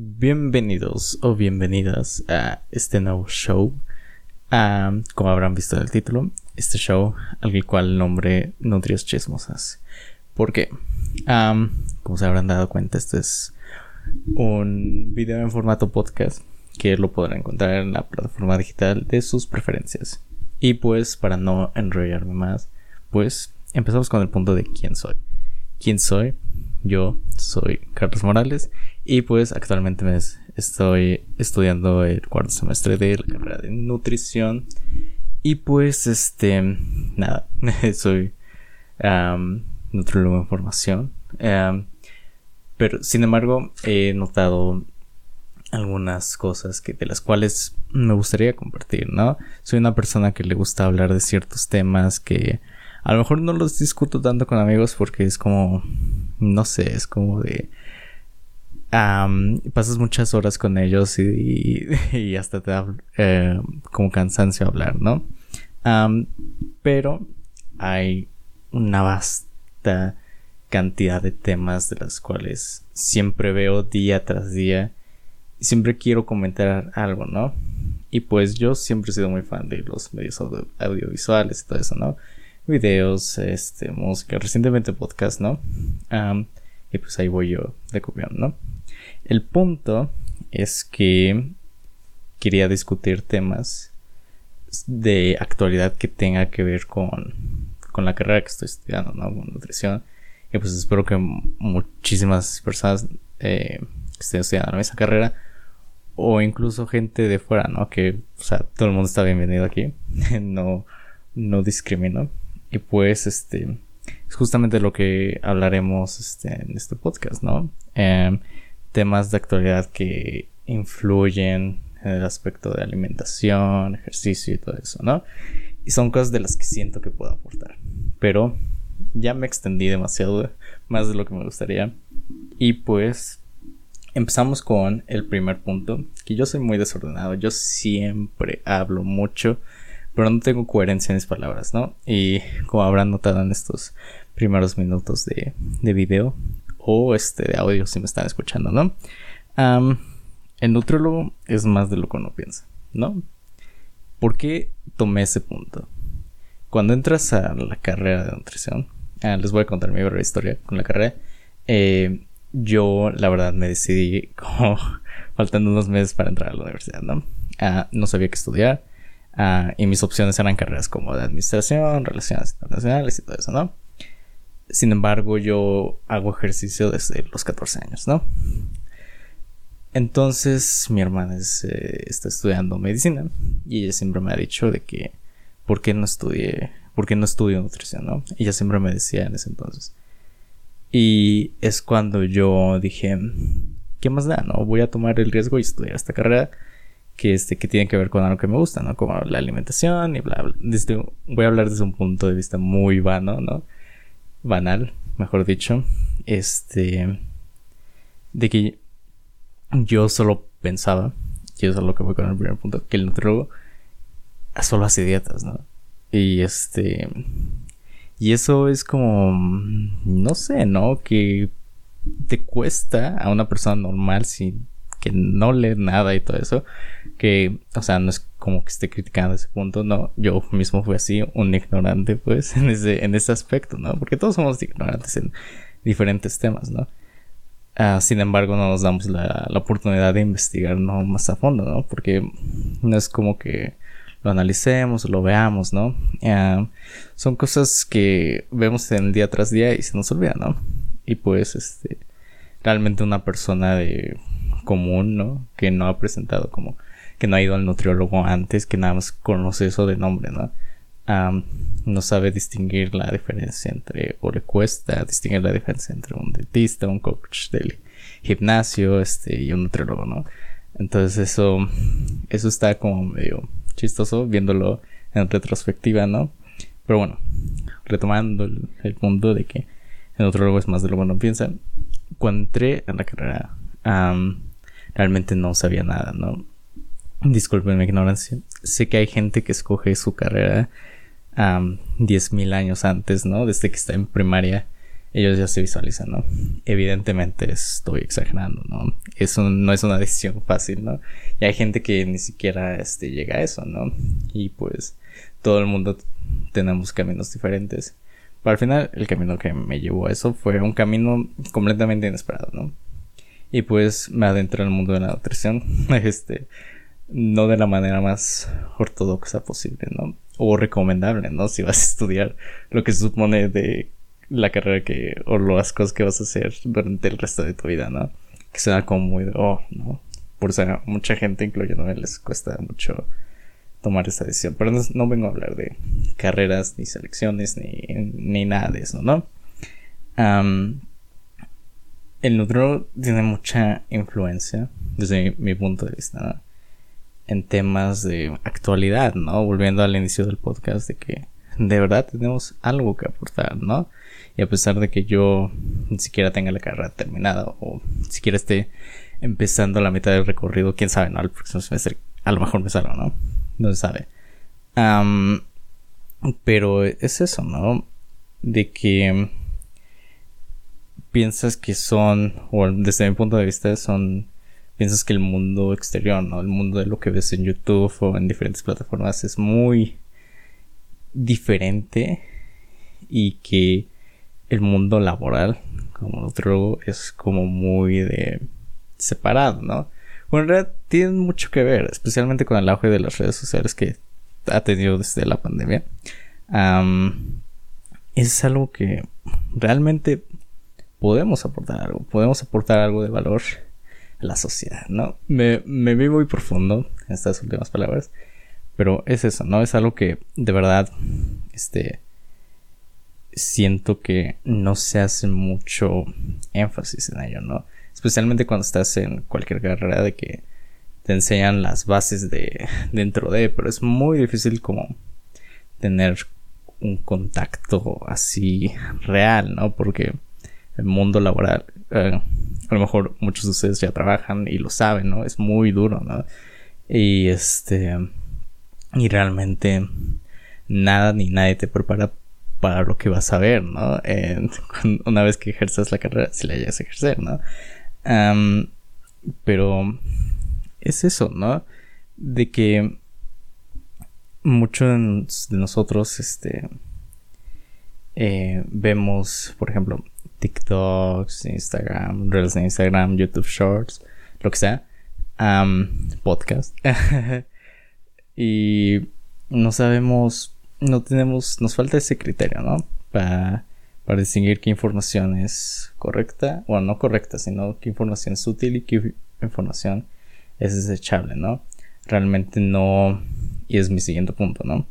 Bienvenidos o bienvenidas a este nuevo show. como habrán visto en el título, este show al cual nombre Nutrios Chismosas. ¿Por qué? como se habrán dado cuenta, este es un video en formato podcast que lo podrán encontrar en la plataforma digital de sus preferencias. Y pues, para no enrollarme más, pues empezamos con el punto de quién soy. ¿Quién soy? Yo soy Carlos Morales y pues actualmente me estoy estudiando el cuarto semestre de la carrera de nutrición. Y pues este nada soy um, nutriólogo en formación. Pero sin embargo he notado algunas cosas que de las cuales me gustaría compartir no soy una persona que le gusta hablar de ciertos temas que a lo mejor no los discuto tanto con amigos porque es como no sé, es como de... pasas muchas horas con ellos y, hasta te da eh, como cansancio hablar, ¿no? pero hay una vasta cantidad de temas de los cuales siempre veo día tras día y siempre quiero comentar algo, ¿no? Y pues yo siempre he sido muy fan de los medios audiovisuales y todo eso, ¿no? videos, este, música, recientemente podcast, ¿no? y pues ahí voy yo de copión, ¿no? El punto es que quería discutir temas de actualidad que tenga que ver con, con la carrera que estoy estudiando, ¿no? Con nutrición. Y pues espero que muchísimas personas eh, que estén estudiando esa carrera o incluso gente de fuera, ¿no? Que, o sea, todo el mundo está bienvenido aquí. no, no discrimino. Y pues, este, es justamente lo que hablaremos este, en este podcast, ¿no? Em, temas de actualidad que influyen en el aspecto de alimentación, ejercicio y todo eso, ¿no? Y son cosas de las que siento que puedo aportar. Pero ya me extendí demasiado, más de lo que me gustaría. Y pues empezamos con el primer punto, que yo soy muy desordenado, yo siempre hablo mucho pero no tengo coherencia en mis palabras, ¿no? Y como habrán notado en estos primeros minutos de, de video o este de audio si me están escuchando, ¿no? el nutriólogo es más de lo que uno piensa, ¿no? ¿Por qué tomé ese punto? Cuando entras a la carrera de nutrición, ah, les voy a contar mi breve historia con la carrera. Eh, yo, la verdad, me decidí como faltando unos meses para entrar a la universidad, ¿no? Ah, no sabía qué estudiar. Ah, y mis opciones eran carreras como de administración, relaciones internacionales y todo eso, ¿no? Sin embargo, yo hago ejercicio desde los 14 años, ¿no? Entonces, mi hermana eh, está estudiando medicina y ella siempre me ha dicho de que, ¿por qué no estudié, por qué no estudio nutrición, no? Ella siempre me decía en ese entonces. Y es cuando yo dije, ¿qué más da, no? Voy a tomar el riesgo y estudiar esta carrera que, este, que tiene que ver con algo que me gusta, ¿no? Como la alimentación y bla, bla. Desde, voy a hablar desde un punto de vista muy vano, ¿no? Banal, mejor dicho. Este. De que yo solo pensaba, y eso es lo que fue con el primer punto, que el nutriólogo solo hace dietas, ¿no? Y este. Y eso es como. No sé, ¿no? Que te cuesta a una persona normal sin no lee nada y todo eso, que, o sea, no es como que esté criticando ese punto, no, yo mismo fui así, un ignorante, pues, en ese, en ese aspecto, ¿no? Porque todos somos ignorantes en diferentes temas, ¿no? Ah, sin embargo, no nos damos la, oportunidad de investigar ¿no? más a fondo, ¿no? Porque no es como que lo analicemos, lo veamos, ¿no? Ah, son cosas que vemos en día tras día y se nos olvida, ¿no? Y pues, este, realmente una persona de común, ¿no? Que no ha presentado como que no ha ido al nutriólogo antes, que nada más conoce eso de nombre, ¿no? no sabe distinguir la diferencia entre, o le cuesta distinguir la diferencia entre un dentista, un coach del gimnasio, este, y un nutriólogo, ¿no? Entonces eso, eso está como medio chistoso viéndolo en retrospectiva, ¿no? Pero bueno, retomando el, punto de que el nutriólogo es más de lo que uno piensa, cuando entré en la carrera, realmente no sabía nada, ¿no? Disculpen mi ignorancia. Sé que hay gente que escoge su carrera um, 10.000 años antes, ¿no? Desde que está en primaria. ellos ya se visualizan, ¿no? Evidentemente estoy exagerando, ¿no? Eso no es una decisión fácil, ¿no? Y hay gente que ni siquiera este, llega a eso, ¿no? Y pues todo el mundo tenemos caminos diferentes. Pero al final el camino que me llevó a eso fue un camino completamente inesperado, ¿no? Y pues me adentré en el mundo de la nutrición, este, no de la manera más ortodoxa posible, ¿no? O recomendable, ¿no? Si vas a estudiar lo que se supone de la carrera que, o las cosas que vas a hacer durante el resto de tu vida, ¿no? Que sea como muy de, oh, ¿no? Por eso mucha gente, incluyéndome, les cuesta mucho tomar esa decisión. Pero no, vengo a hablar de carreras, ni selecciones, ni, ni nada de eso, ¿no? El nutro tiene mucha influencia, desde mi punto de vista. En temas de actualidad, ¿no? Volviendo al inicio del podcast, de que de verdad tenemos algo que aportar, ¿no? Y a pesar de que yo ni siquiera tenga la carrera terminada o ni siquiera esté empezando la mitad del recorrido, quién sabe, ¿no? Al próximo semestre a lo mejor me salgo, ¿no? No se sabe. pero es eso, ¿no? De que piensas que son, o desde mi punto de vista, son, piensas que el mundo exterior, ¿no? El mundo de lo que ves en YouTube o en diferentes plataformas es muy diferente y que el mundo laboral, como otro, es como muy de separado, ¿no? Bueno, en realidad tienen mucho que ver, especialmente con el auge de las redes sociales que ha tenido desde la pandemia. es algo que realmente podemos aportar algo, podemos aportar algo de valor a la sociedad, ¿no? Me, me vi muy profundo en estas últimas palabras, pero es eso, ¿no? Es algo que de verdad, este, siento que no se hace mucho énfasis en ello, ¿no? Especialmente cuando estás en cualquier carrera de que te enseñan las bases de dentro de, pero es muy difícil como tener un contacto así real, ¿no? Porque el mundo laboral, eh, a lo mejor muchos de ustedes ya trabajan y lo saben, ¿no? Es muy duro, ¿no? Y este, y realmente nada ni nadie te prepara para lo que vas a ver, ¿no? una vez que ejerzas la carrera, si la llegas a ejercer, ¿no? pero es eso, ¿no? De que muchos de nosotros, este, eh, vemos, por ejemplo, TikToks, Instagram, Reels de Instagram, YouTube Shorts, lo que sea, podcast. y no sabemos no tenemos, nos falta ese criterio, ¿no? Para, para distinguir qué información es correcta, o no correcta, sino qué información es útil y qué información es desechable, ¿no? Realmente no, y es mi siguiente punto, ¿no?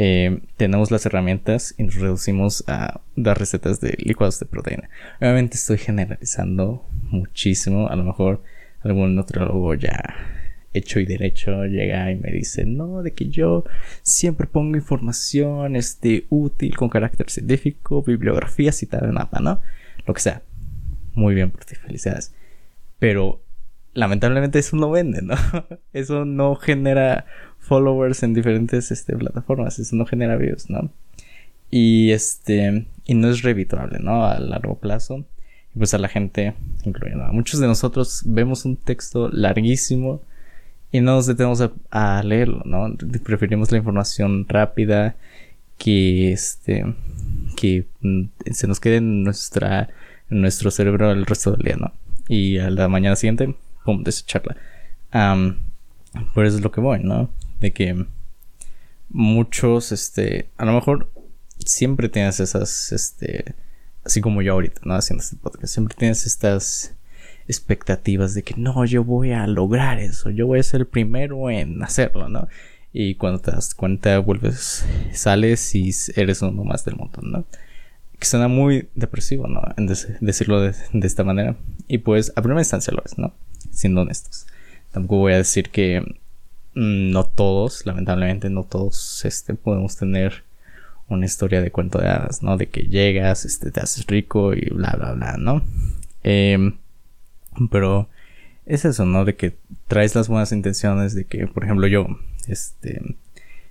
Eh, tenemos las herramientas y nos reducimos a dar recetas de licuados de proteína. Obviamente estoy generalizando muchísimo, a lo mejor algún nutriólogo ya hecho y derecho llega y me dice, no, de que yo siempre pongo información este, útil con carácter científico, bibliografía citada en mapa, ¿no? Lo que sea. Muy bien por ti, felicidades. Pero lamentablemente eso no vende, ¿no? Eso no genera followers en diferentes este, plataformas, eso no genera views, ¿no? Y este, y no es revitable, ¿no? A largo plazo. Y pues a la gente, incluyendo a muchos de nosotros, vemos un texto larguísimo y no nos detenemos a, leerlo, ¿no? Preferimos la información rápida que este que mm, se nos quede en nuestra nuestro cerebro el resto del día, ¿no? Y a la mañana siguiente, pum, desecharla. Um, por eso es lo que voy, ¿no? De que muchos, este, a lo mejor siempre tienes esas, este, así como yo ahorita, ¿no? Haciendo este podcast, siempre tienes estas expectativas de que no, yo voy a lograr eso, yo voy a ser el primero en hacerlo, ¿no? Y cuando te das cuenta, vuelves, sales y eres uno más del montón, ¿no? Que suena muy depresivo, ¿no? En decirlo de, esta manera. Y pues, a primera instancia lo es, ¿no? Siendo honestos. Tampoco voy a decir que no todos, lamentablemente, no todos este, podemos tener una historia de cuento de hadas, ¿no? De que llegas, este, te haces rico y bla, bla, bla, ¿no? Eh, pero es eso, ¿no? De que traes las buenas intenciones, de que, por ejemplo, yo, este,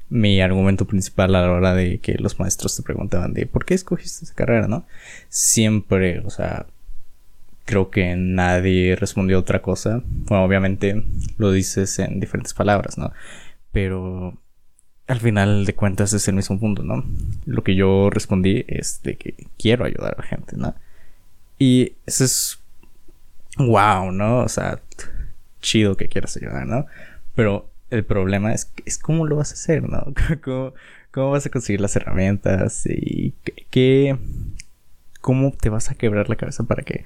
mi argumento principal a la hora de que los maestros te preguntaban de por qué escogiste esa carrera, ¿no? Siempre, o sea, creo que nadie respondió otra cosa. Bueno, obviamente lo dices en diferentes palabras, ¿no? Pero al final de cuentas es el mismo punto, ¿no? Lo que yo respondí es de que quiero ayudar a la gente, ¿no? Y eso es wow, ¿no? O sea, chido que quieras ayudar, ¿no? Pero el problema es, es cómo lo vas a hacer, ¿no? ¿Cómo, cómo vas a conseguir las herramientas y qué, cómo te vas a quebrar la cabeza para que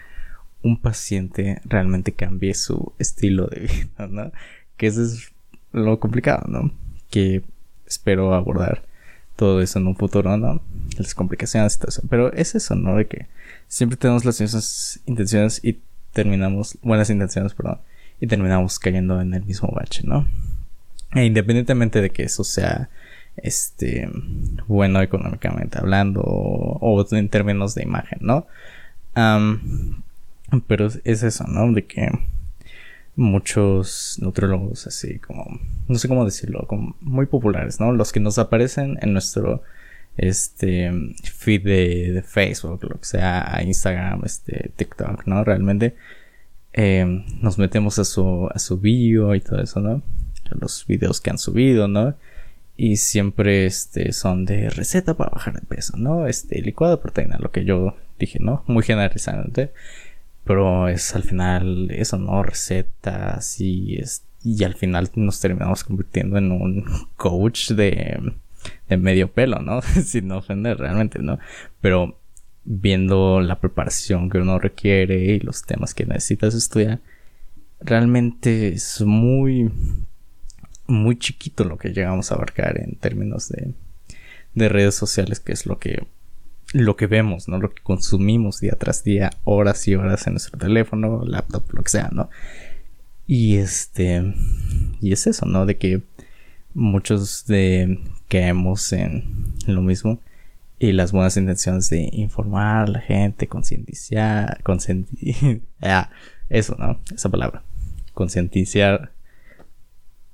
un paciente realmente cambie su estilo de vida, ¿no? Que eso es lo complicado, ¿no? Que espero abordar todo eso en un futuro, ¿no? Las complicaciones y todo eso. Pero es eso, ¿no? De que siempre tenemos las mismas intenciones y terminamos, buenas intenciones, perdón, y terminamos cayendo en el mismo bache, ¿no? E independientemente de que eso sea este bueno económicamente hablando o, en términos de imagen, ¿no? Pero es eso, ¿no? De que muchos nutrólogos así como no sé cómo decirlo, como muy populares, ¿no? Los que nos aparecen en nuestro este feed de, Facebook, lo que sea, Instagram, este TikTok, ¿no? Realmente eh, nos metemos a su a su bio y todo eso, ¿no? los videos que han subido, ¿no? Y siempre este, son de receta para bajar de peso, ¿no? Este, licuado de proteína, lo que yo dije, ¿no? Muy generalizante. Pero es al final eso, ¿no? Recetas y, es, y al final nos terminamos convirtiendo en un coach de, de medio pelo, ¿no? Sin ofender realmente, ¿no? Pero viendo la preparación que uno requiere y los temas que necesitas estudiar, realmente es muy muy chiquito lo que llegamos a abarcar en términos de, de redes sociales, que es lo que, lo que vemos, ¿no? Lo que consumimos día tras día, horas y horas en nuestro teléfono, laptop, lo que sea, ¿no? Y este, y es eso, ¿no? De que muchos de caemos en, lo mismo y las buenas intenciones de informar a la gente, concientizar, concientizar, ah, eso, ¿no? Esa palabra, concientizar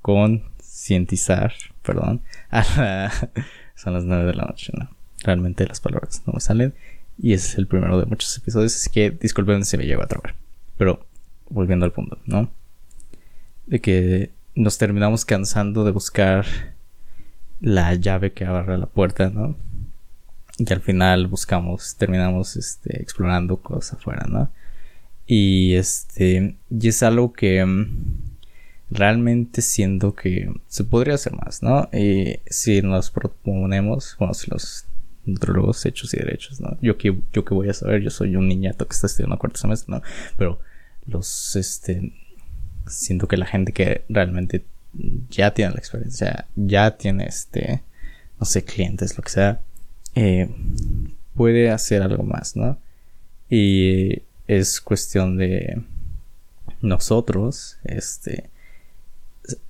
concientizar, perdón, son las 9 de la noche, ¿no? Realmente las palabras no me salen y es el primero de muchos episodios, así que disculpen si me llego a trabar. Pero volviendo al punto, ¿no? De que nos terminamos cansando de buscar la llave que abra la puerta, ¿no? Y al final buscamos, terminamos este, explorando cosas afuera, ¿no? Y este, y es algo que mm, realmente siento que se podría hacer más, ¿no? Y si nos proponemos, bueno, si los nutrólogos hechos y derechos, ¿no? Yo que, yo que voy a saber, yo soy un niñato que está estudiando cuarto semestre, ¿no? Pero los, este, siento que la gente que realmente ya tiene la experiencia, ya tiene, este, no sé, clientes, lo que sea, eh, puede hacer algo más, ¿no? Y es cuestión de nosotros, este,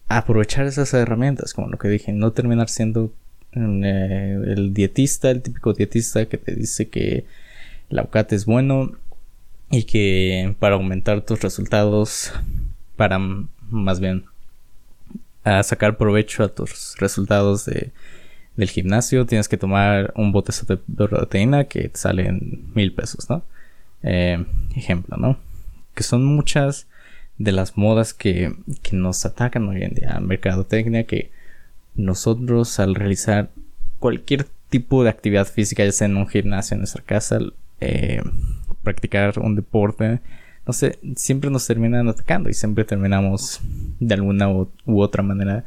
aprovechar esas herramientas, como lo que dije, no terminar siendo eh, el dietista, el típico dietista que te dice que el aguacate es bueno y que para aumentar tus resultados, para más bien a sacar provecho a tus resultados de, del gimnasio, tienes que tomar un bote de proteína que te sale en mil pesos, ¿no? Eh, ejemplo, ¿no? Que son muchas de las modas que, nos atacan hoy en día, mercadotecnia, que nosotros al realizar cualquier tipo de actividad física, ya sea en un gimnasio, en nuestra casa, eh, practicar un deporte, no sé, siempre nos terminan atacando y siempre terminamos de alguna u, otra manera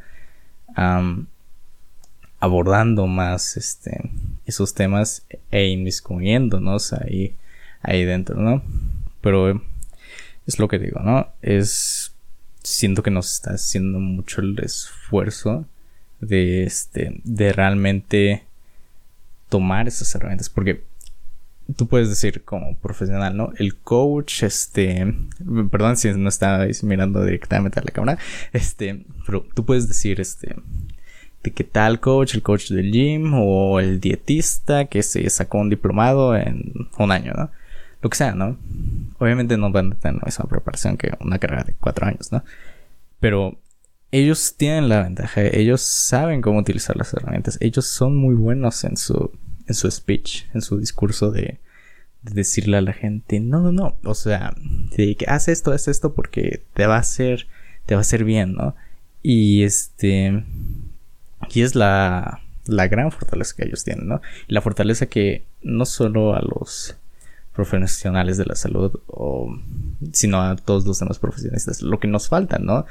abordando más este, esos temas e inmiscuyéndonos ahí, ahí dentro, ¿no? Pero es lo que digo, ¿no? Es. Siento que nos está haciendo mucho el esfuerzo de este. de realmente tomar esas herramientas. Porque tú puedes decir como profesional, ¿no? El coach, este, perdón si no estáis mirando directamente a la cámara, este, pero tú puedes decir, este, de qué tal coach, el coach del gym o el dietista que se sacó un diplomado en un año, ¿no? Lo que sea, ¿no? Obviamente no van a tener la misma preparación que una carrera de cuatro años, ¿no? Pero ellos tienen la ventaja, ellos saben cómo utilizar las herramientas, ellos son muy buenos en su, en su speech, en su discurso de, decirle a la gente, no, no, no, o sea, que haz esto, haz esto porque te va a hacer, te va a hacer bien, ¿no? Y este, y es la, la gran fortaleza que ellos tienen, ¿no? Y la fortaleza que no solo a los profesionales de la salud, o, sino a todos los demás profesionistas, lo que nos falta, ¿no?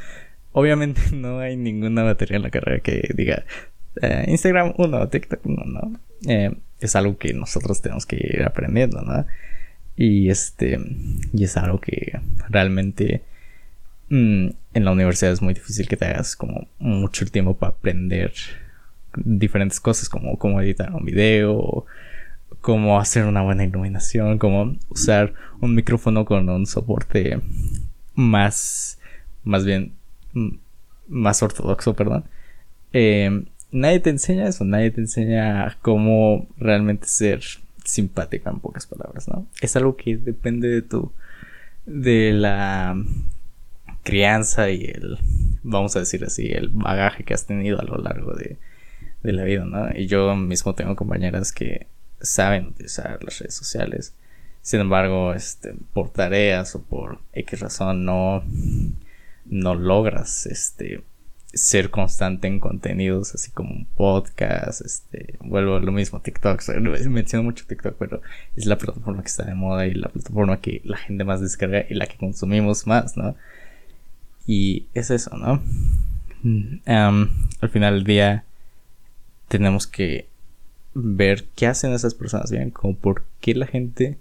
Obviamente no hay ninguna materia en la carrera que diga eh, Instagram 1, TikTok 1, ¿no? Eh, es algo que nosotros tenemos que ir aprendiendo, ¿no? Y este, y es algo que realmente mm, en la universidad es muy difícil que te hagas como mucho tiempo para aprender diferentes cosas como cómo editar un video, cómo hacer una buena iluminación, cómo usar un micrófono con un soporte más, más bien, más ortodoxo, perdón. Eh, nadie te enseña eso, nadie te enseña cómo realmente ser simpática en pocas palabras, ¿no? Es algo que depende de tu, de la crianza y el, vamos a decir así, el bagaje que has tenido a lo largo de, de la vida, ¿no? Y yo mismo tengo compañeras que saben utilizar las redes sociales. Sin embargo, este, por tareas o por X razón no, no logras este, ser constante en contenidos, así como un podcast, este, vuelvo a lo mismo, TikTok, menciono mucho TikTok, pero es la plataforma que está de moda y la plataforma que la gente más descarga y la que consumimos más, ¿no? Y es eso, ¿no? Mm, al final del día tenemos que ver qué hacen esas personas bien, como por qué la gente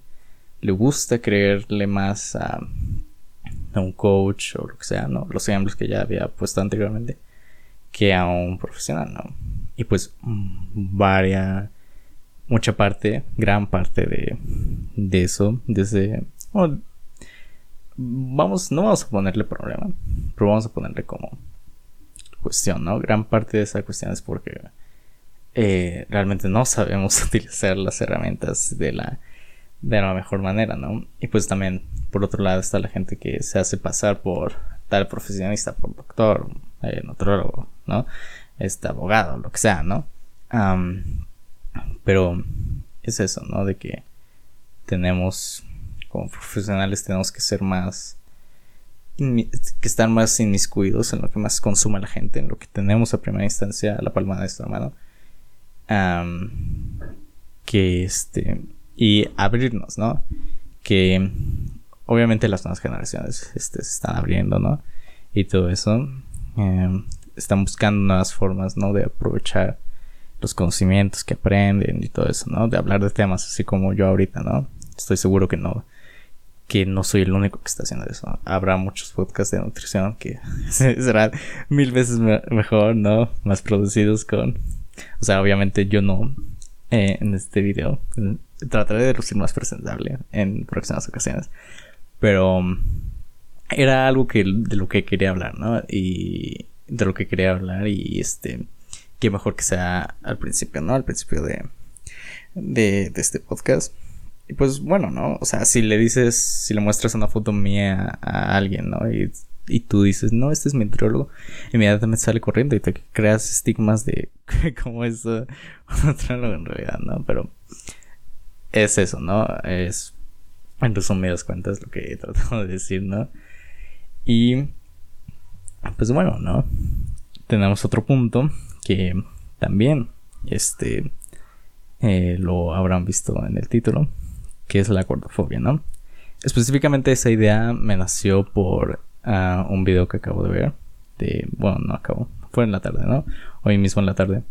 le gusta creerle más a a un coach o lo que sea, ¿no? Los ejemplos que ya había puesto anteriormente, que a un profesional, ¿no? Y pues varia, mucha parte, gran parte de, de eso, desde... vamos, no vamos a ponerle problema, pero vamos a ponerle como cuestión, ¿no? Gran parte de esa cuestión es porque eh, realmente no sabemos utilizar las herramientas de la de la mejor manera, ¿no? Y pues también, por otro lado, está la gente que se hace pasar por tal profesionista, por doctor, eh, ¿no? Este abogado, lo que sea, ¿no? pero es eso, ¿no? De que tenemos, como profesionales, tenemos que ser más, que estar más inmiscuidos en lo que más consume la gente, en lo que tenemos a primera instancia la palma de nuestra mano. que este y abrirnos, ¿no? Que obviamente las nuevas generaciones este, se están abriendo, ¿no? Y todo eso. Em, están buscando nuevas formas, ¿no? De aprovechar los conocimientos que aprenden y todo eso, ¿no? De hablar de temas así como yo ahorita, ¿no? Estoy seguro que no, que no soy el único que está haciendo eso. Habrá muchos podcasts de nutrición que serán mil veces mejor, ¿no? Más producidos con... O sea, obviamente yo no eh, en este video trataré de lucir más presentable en próximas ocasiones. Pero um, era algo que de lo que quería hablar, ¿no? Y de lo que quería hablar y este qué mejor que sea al principio, ¿no? Al principio de de, este podcast. Y pues bueno, ¿no? O sea, si le dices, si le muestras una foto mía a alguien, ¿no? Y tú dices, no, este es mi nutriólogo, inmediatamente sale corriendo y te creas estigmas de cómo es un nutriólogo en realidad, ¿no? Pero es eso, ¿no? Es, en resumidas cuentas, lo que he tratado de decir, ¿no? Y, pues bueno, ¿no? Tenemos otro punto que también, este, eh, lo habrán visto en el título, que es la gordofobia, ¿no? Específicamente esa idea me nació por ah, un video que acabo de ver, de, bueno, no acabo, fue en la tarde, ¿no? Hoy mismo en la tarde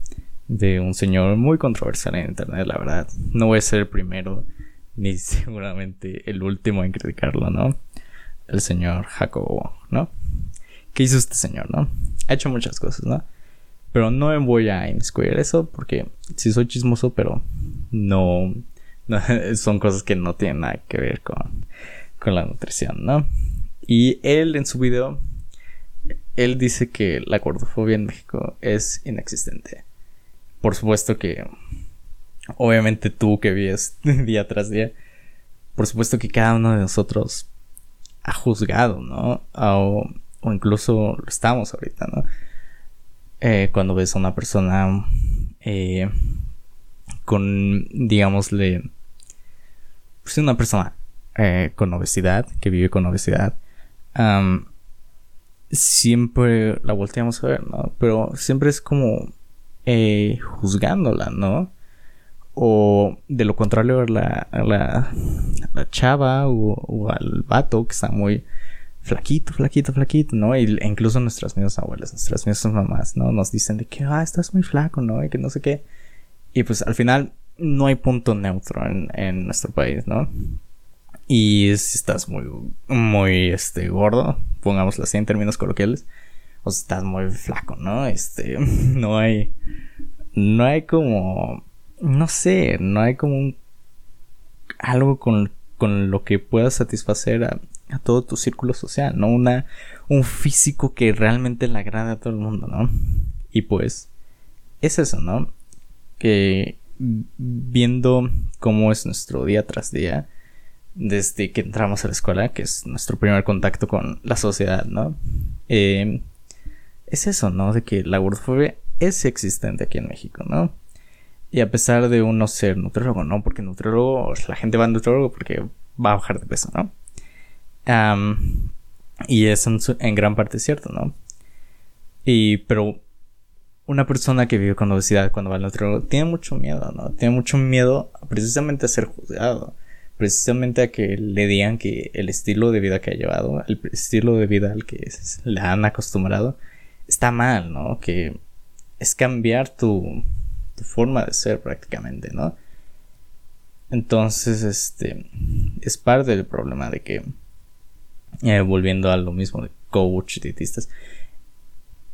de un señor muy controversial en internet, la verdad. No voy a ser el primero, ni seguramente el último en criticarlo, ¿no? El señor Jacobo, ¿no? ¿Qué hizo este señor, no? Ha hecho muchas cosas, ¿no? Pero no me voy a inmiscuir eso porque sí soy chismoso, pero no, son cosas que no tienen nada que ver con, con la nutrición, ¿no? Y él en su video, él dice que la gordofobia en México es inexistente por supuesto que, obviamente tú que vives día tras día, por supuesto que cada uno de nosotros ha juzgado, ¿no? O o incluso lo estamos ahorita, ¿no? Eh, cuando ves a una persona eh, con, digámosle, pues una persona eh, con obesidad, que vive con obesidad, siempre la volteamos a ver, ¿no? Pero siempre es como juzgándola, ¿no? O de lo contrario, la, la, la chava o, al vato que está muy flaquito, flaquito, flaquito, ¿no? E incluso nuestras mismas abuelas, nuestras mismas mamás, ¿no? Nos dicen de que, ah, estás muy flaco, ¿no? Y que no sé qué. Y pues al final no hay punto neutro en, en nuestro país, ¿no? Y si estás muy, muy, este, gordo, pongámoslo así en términos coloquiales, o si estás muy flaco, ¿no? Este, no hay, no hay como no sé, no hay como un, algo con, con lo que pueda satisfacer a, a, todo tu círculo social, ¿no? Una, un físico que realmente le agrade a todo el mundo, ¿no? Y pues, es eso, ¿no? Que viendo cómo es nuestro día tras día, desde que entramos a la escuela, que es nuestro primer contacto con la sociedad, ¿no? Eh, es eso, ¿no? De que la gordofobia es existente aquí en México, ¿no? Y a pesar de uno ser nutriólogo, ¿no? Porque nutriólogo, la gente va a nutriólogo porque va a bajar de peso, ¿no? y eso en, gran parte cierto, ¿no? Y, pero una persona que vive con obesidad cuando va al nutriólogo tiene mucho miedo, ¿no? Tiene mucho miedo precisamente a ser juzgado. Precisamente a que le digan que el estilo de vida que ha llevado, el estilo de vida al que le han acostumbrado, está mal, ¿no? Que es cambiar tu, tu forma de ser prácticamente, ¿no? Entonces, este, es parte del problema de que, eh, volviendo a lo mismo de coach, dietistas,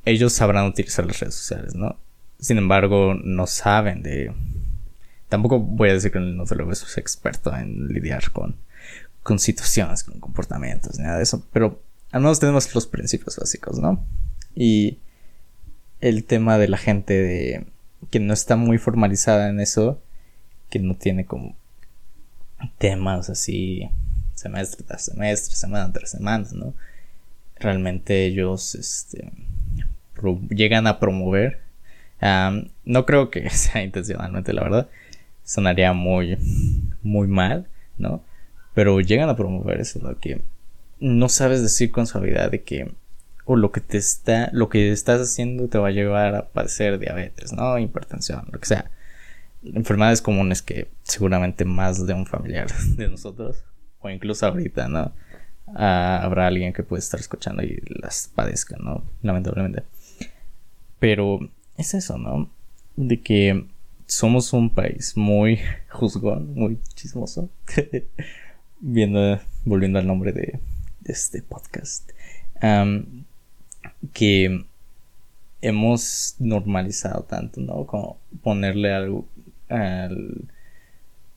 ellos sabrán utilizar las redes sociales, ¿no? Sin embargo, no saben de... Tampoco voy a decir que el nutriólogo es experto en lidiar con, con situaciones, con comportamientos, nada de eso, pero al menos tenemos los principios básicos, ¿no? Y el tema de la gente de que no está muy formalizada en eso, que no tiene como temas así semestre tras semestre, semana tras semana, ¿no? Realmente ellos este, llegan a promover. no creo que sea intencionalmente, la verdad. Sonaría muy, muy mal, ¿no? Pero llegan a promover eso, lo que no sabes decir con suavidad de que o lo que te está, lo que estás haciendo te va a llevar a padecer diabetes, ¿no? Hipertensión, lo que sea. Enfermedades comunes que seguramente más de un familiar de nosotros, o incluso ahorita, ¿no? Ah, habrá alguien que puede estar escuchando y las padezca, ¿no? Lamentablemente. Pero es eso, ¿no? De que somos un país muy juzgón, muy chismoso. Viendo, volviendo al nombre de, este podcast que hemos normalizado tanto, ¿no? Como ponerle algo al,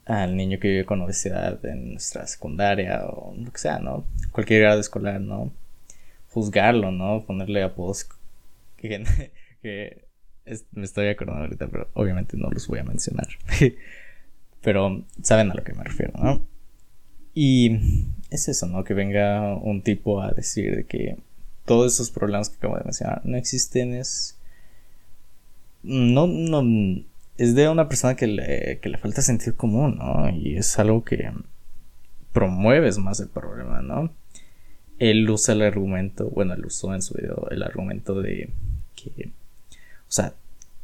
al niño que vive con obesidad en nuestra secundaria o lo que sea, ¿no? Cualquier grado escolar, ¿no? Juzgarlo, ¿no? Ponerle apodos que, que me estoy acordando ahorita, pero obviamente no los voy a mencionar. pero saben a lo que me refiero, ¿no? Y es eso, ¿no? Que venga un tipo a decir que todos esos problemas que acabo de mencionar no existen, es. No, no. Es de una persona que le, que le falta sentido común, ¿no? Y es algo que promueves más el problema, ¿no? Él usa el argumento, bueno, él usó en su video el argumento de que, o sea,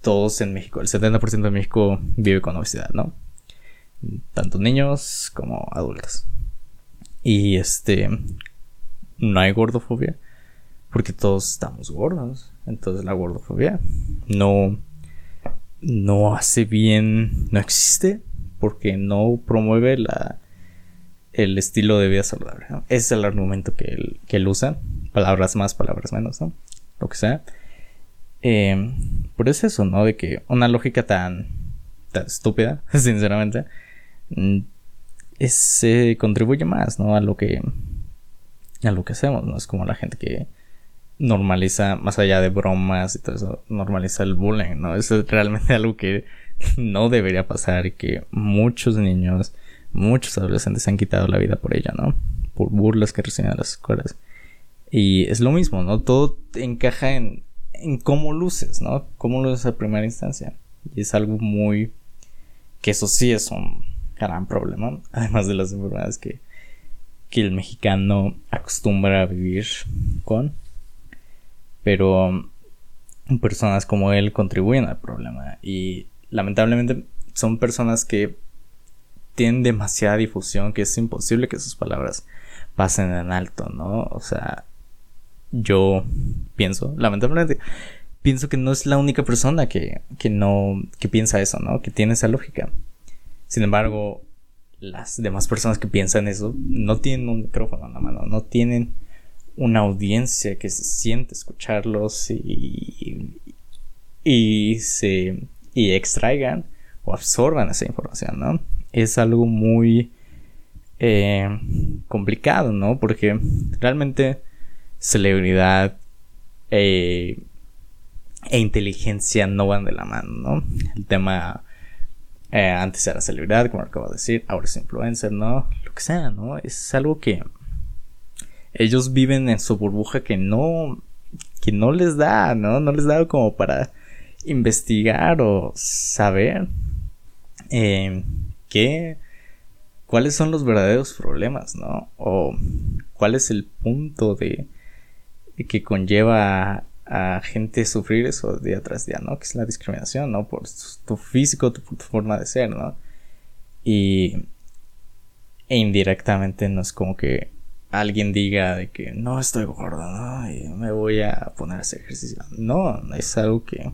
todos en México, el 70% de México vive con obesidad, ¿no? Tanto niños como adultos. Y este, no hay gordofobia porque todos estamos gordos. Entonces la gordofobia no, no hace bien, no existe porque no promueve la, el estilo de vida saludable. Ese es el argumento que él, que él usa. Palabras más, palabras menos, ¿no? Lo que sea. Eh, por eso eso, ¿no? De que una lógica tan, estúpida, sinceramente, mm, es, contribuye más, ¿no? A lo que a lo que hacemos, ¿no? Es como la gente que normaliza, más allá de bromas y todo eso, normaliza el bullying, ¿no? Eso es realmente algo que no debería pasar y que muchos niños, muchos adolescentes se han quitado la vida por ella, ¿no? Por burlas que reciben en las escuelas. Y es lo mismo, ¿no? Todo encaja en, en cómo luces, ¿no? Cómo luces a primera instancia. Y es algo muy... que eso sí es un gran problema, además de las enfermedades que, que el mexicano acostumbra a vivir con. Pero personas como él contribuyen al problema y lamentablemente son personas que tienen demasiada difusión que es imposible que sus palabras pasen en alto, ¿no? O sea, yo pienso, lamentablemente, pienso que no es la única persona que, que no, que piensa eso, ¿no? Que tiene esa lógica. Sin embargo, las demás personas que piensan eso no tienen un micrófono en la mano, no tienen una audiencia que se siente escucharlos y, y se y extraigan o absorban esa información, ¿no? Es algo muy eh, complicado, ¿no? Porque realmente celebridad eh, e inteligencia no van de la mano, ¿no? El tema eh, antes era celebridad, como acabo de decir, ahora es influencer, ¿no? Lo que sea, ¿no? Es algo que ellos viven en su burbuja que no, que no les da, ¿no? No les da como para investigar o saber eh, qué, cuáles son los verdaderos problemas, ¿no? O cuál es el punto de, que conlleva a, gente sufrir eso día tras día, ¿no? Que es la discriminación, ¿no? Por tu físico, tu, tu forma de ser, ¿no? Y e indirectamente no es como que alguien diga de que no estoy gordo, ¿no? Y me voy a poner a hacer ejercicio. No, es algo que,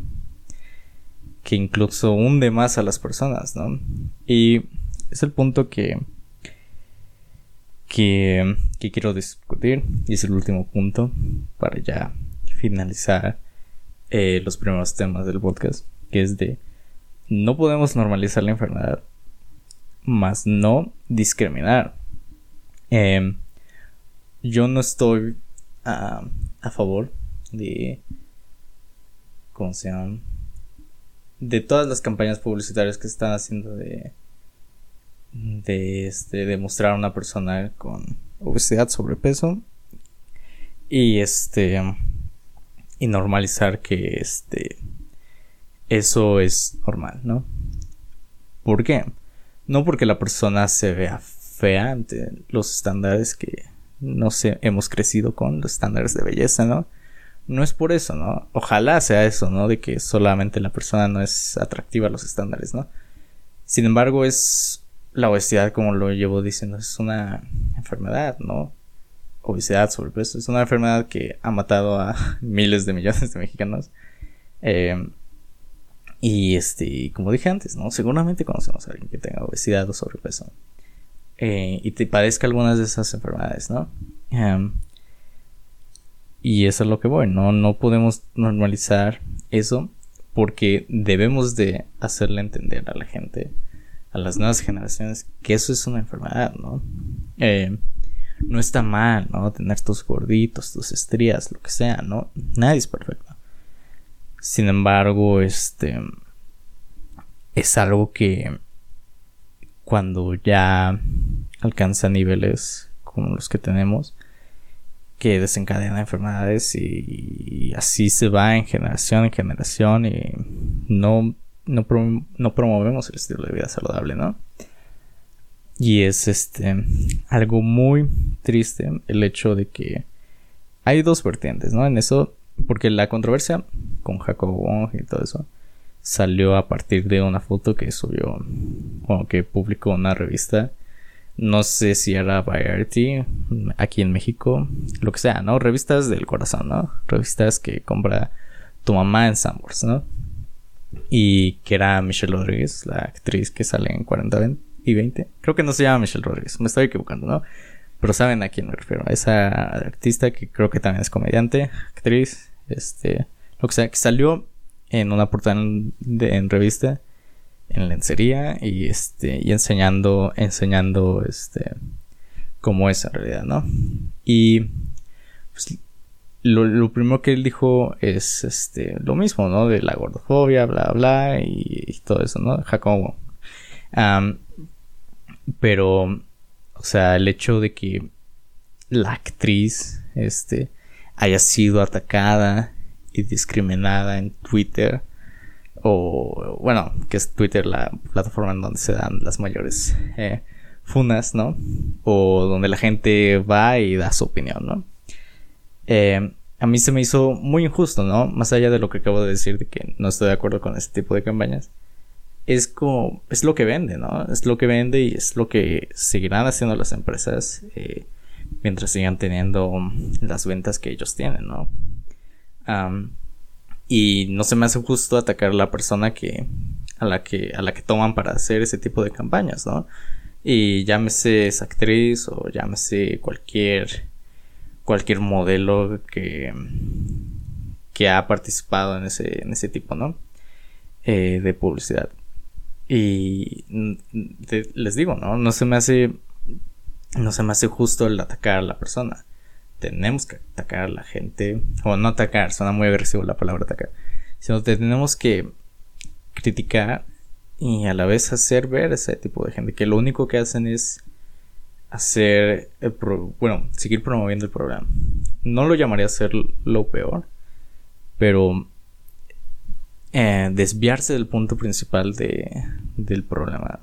que incluso hunde más a las personas, ¿no? Y es el punto que, que, que quiero discutir y es el último punto para ya finalizar eh, los primeros temas del podcast, que es de no podemos normalizar la enfermedad, más no discriminar. Eh, yo no estoy a favor de. ¿Cómo se? De todas las campañas publicitarias que están haciendo de. De este. De mostrar a una persona con obesidad, sobrepeso. Y este. Y normalizar que este. Eso es normal, ¿no? ¿Por qué? No porque la persona se vea fea ante los estándares que no sé, hemos crecido con los estándares de belleza, ¿no? No es por eso, ¿no? Ojalá sea eso, ¿no? De que solamente la persona no es atractiva a los estándares, ¿no? Sin embargo, es la obesidad, como lo llevo diciendo, es una enfermedad, ¿no? Obesidad, sobrepeso, es una enfermedad que ha matado a miles de millones de mexicanos. Eh, y este, como dije antes, ¿no? Seguramente conocemos a alguien que tenga obesidad o sobrepeso. Eh, y te padezca algunas de esas enfermedades, ¿no? Em, y eso es lo que voy, ¿no? No podemos normalizar eso porque debemos de hacerle entender a la gente, a las nuevas generaciones, que eso es una enfermedad, ¿no? Eh, no está mal, ¿no? Tener tus gorditos, tus estrías, lo que sea, ¿no? Nadie es perfecto. Sin embargo, este es algo que cuando ya alcanza niveles como los que tenemos que desencadenan enfermedades y, así se va en generación en generación y no, no, promovemos el estilo de vida saludable, ¿no? Y es este algo muy triste el hecho de que hay dos vertientes, ¿no? En eso, porque la controversia con Jacobo Wong y todo eso salió a partir de una foto que subió o que publicó una revista. No sé si era Variety aquí en México, lo que sea, ¿no? Revistas del corazón, ¿no? Revistas que compra tu mamá en Sambors, ¿no? Y que era Michelle Rodríguez, la actriz que sale en 40 y 20. Creo que no se llama Michelle Rodríguez, me estoy equivocando, ¿no? Pero saben a quién me refiero. A esa artista que creo que también es comediante, actriz, este, lo que sea, que salió en una portada en, revista en lencería y este y enseñando enseñando este cómo es en realidad no y pues, lo, primero que él dijo es este lo mismo no de la gordofobia bla bla y, todo eso no Jacobo pero o sea el hecho de que la actriz este haya sido atacada y discriminada en Twitter. O bueno, que es Twitter la plataforma en donde se dan las mayores eh, funas, ¿no? O donde la gente va y da su opinión, ¿no? Eh, a mí se me hizo muy injusto, ¿no? Más allá de lo que acabo de decir de que no estoy de acuerdo con este tipo de campañas. Es como, es lo que vende, ¿no? Es lo que vende y es lo que seguirán haciendo las empresas eh, mientras sigan teniendo las ventas que ellos tienen, ¿no? y no se me hace justo atacar a la persona que a la que a la que toman para hacer ese tipo de campañas, ¿no? Y llámese esa actriz o llámese cualquier cualquier modelo que que ha participado en ese en ese tipo, ¿no? Eh, de publicidad. Y les digo, ¿no? No se me hace no se me hace justo el atacar a la persona. Tenemos que atacar a la gente, o no atacar, suena muy agresivo la palabra atacar, sino tenemos que criticar y a la vez hacer ver a ese tipo de gente que lo único que hacen es hacer, el bueno, seguir promoviendo el programa. No lo llamaría ser lo peor, pero eh, desviarse del punto principal de, del problema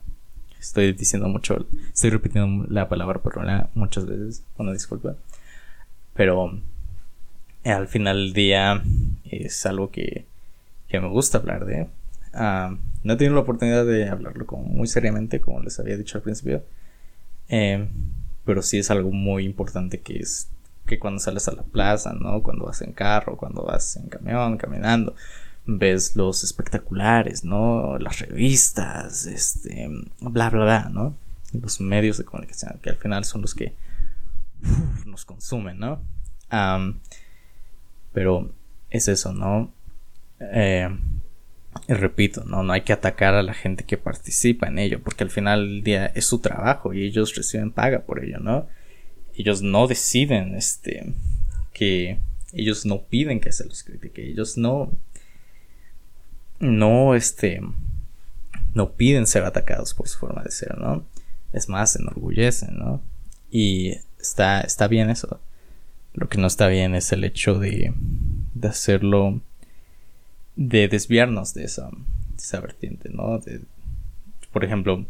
Estoy diciendo mucho, estoy repitiendo la palabra problema muchas veces, una disculpa. Pero eh, al final del día es algo que, que me gusta hablar de. Uh, no he tenido la oportunidad de hablarlo como muy seriamente, como les había dicho al principio. Eh, pero sí es algo muy importante que es que cuando sales a la plaza, ¿no? Cuando vas en carro, cuando vas en camión, caminando, ves los espectaculares, ¿no? Las revistas, este, bla, bla, bla, ¿no? Los medios de comunicación, que al final son los que nos consumen, ¿no? pero es eso, ¿no? Eh, y repito, ¿no? no hay que atacar a la gente que participa en ello, porque al final del día es su trabajo y ellos reciben paga por ello, ¿no? Ellos no deciden, este, que ellos no piden que se los critique, ellos no no, este, no piden ser atacados por su forma de ser, ¿no? Es más, se enorgullecen, ¿no? Y está, está bien eso. Lo que no está bien es el hecho de, de hacerlo, de desviarnos de esa, vertiente, ¿no? por ejemplo,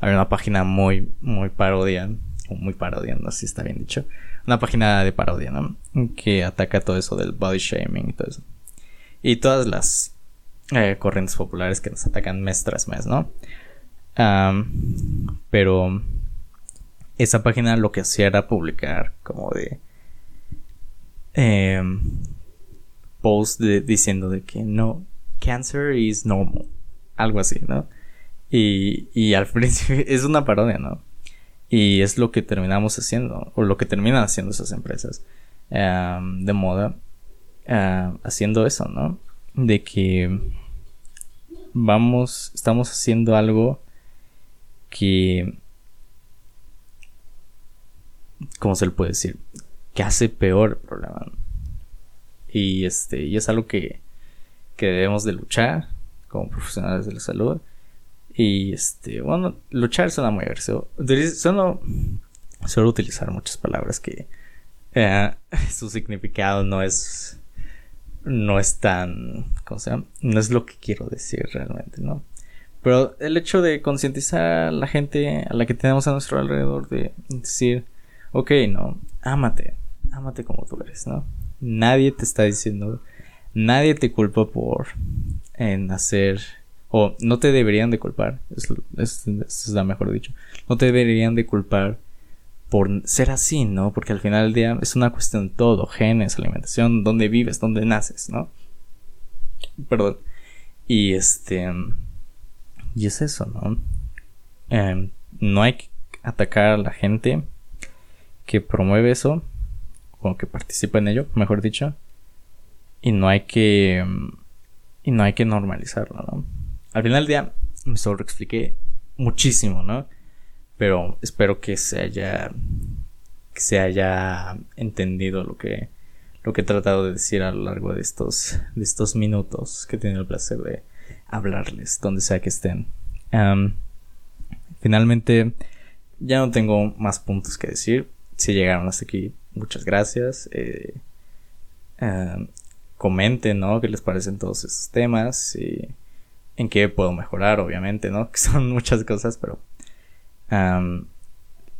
hay una página muy, muy parodia, o muy parodia, no sé si está bien dicho, una página de parodia, ¿no? Que ataca todo eso del body shaming y todo eso. Y todas las eh, corrientes populares que nos atacan mes tras mes, ¿no? pero esa página lo que hacía era publicar como de eh, post diciendo de que no, cancer is normal, algo así, ¿no? Y, y al principio es una parodia, ¿no? Y es lo que terminamos haciendo, o lo que terminan haciendo esas empresas de moda, haciendo eso, ¿no? De que vamos, estamos haciendo algo que, ¿cómo se le puede decir? Que hace peor el problema. Y este, y es algo que, que debemos de luchar como profesionales de la salud. Y este, bueno, luchar suena muy agresivo. Suelo, suelo utilizar muchas palabras que eh, su significado no es no es tan, ¿cómo se llama? No es lo que quiero decir realmente, ¿no? Pero el hecho de concientizar a la gente a la que tenemos a nuestro alrededor de decir, ok, no, ámate, ámate como tú eres, ¿no? Nadie te está diciendo, nadie te culpa por en hacer, o no te deberían de culpar, es, es, la mejor dicho, no te deberían de culpar por ser así, ¿no? Porque al final del día es una cuestión de todo, genes, alimentación, dónde vives, dónde naces, ¿no? Perdón. Y este... Y es eso, ¿no? Em, no hay que atacar a la gente que promueve eso, o que participa en ello, mejor dicho. Y no hay que... Y no hay que normalizarlo, ¿no? Al final del día me sobreexpliqué muchísimo, ¿no? pero espero que se haya que se haya entendido lo que lo que he tratado de decir a lo largo de estos de estos minutos que he tenido el placer de hablarles donde sea que estén finalmente ya no tengo más puntos que decir si llegaron hasta aquí muchas gracias eh, eh, comenten, ¿no? ¿Qué les parecen todos esos temas? Y en qué puedo mejorar, obviamente, ¿no? Que son muchas cosas, pero...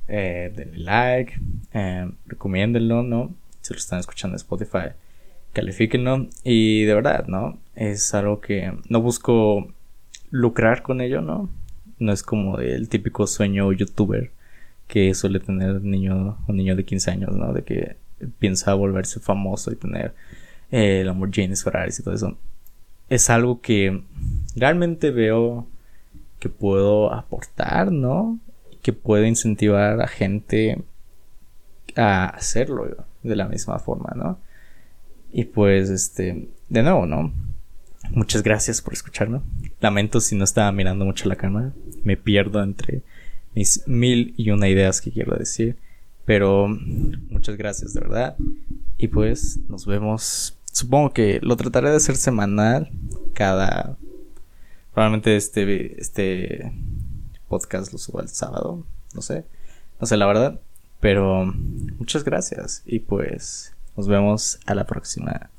eh, denle like, eh, recomiéndenlo, ¿no? Si lo están escuchando en Spotify, califíquenlo. Y de verdad, ¿no? Es algo que no busco lucrar con ello, ¿no? No es como el típico sueño youtuber que suele tener niño, un niño de 15 años, ¿no? De que piensa volverse famoso y tener eh, el Lamborghini Ferraris y todo eso. Es algo que realmente veo que puedo aportar, ¿no? Que puedo incentivar a gente a hacerlo de la misma forma, ¿no? Y pues, este, de nuevo, ¿no? Muchas gracias por escucharme. Lamento si no estaba mirando mucho la cámara. Me pierdo entre mis mil y una ideas que quiero decir. Pero muchas gracias, de verdad. Y pues nos vemos. Supongo que lo trataré de hacer semanal. Cada. Probablemente este, este podcast lo subo el sábado. No sé. No sé la verdad. Pero muchas gracias. Y pues nos vemos a la próxima.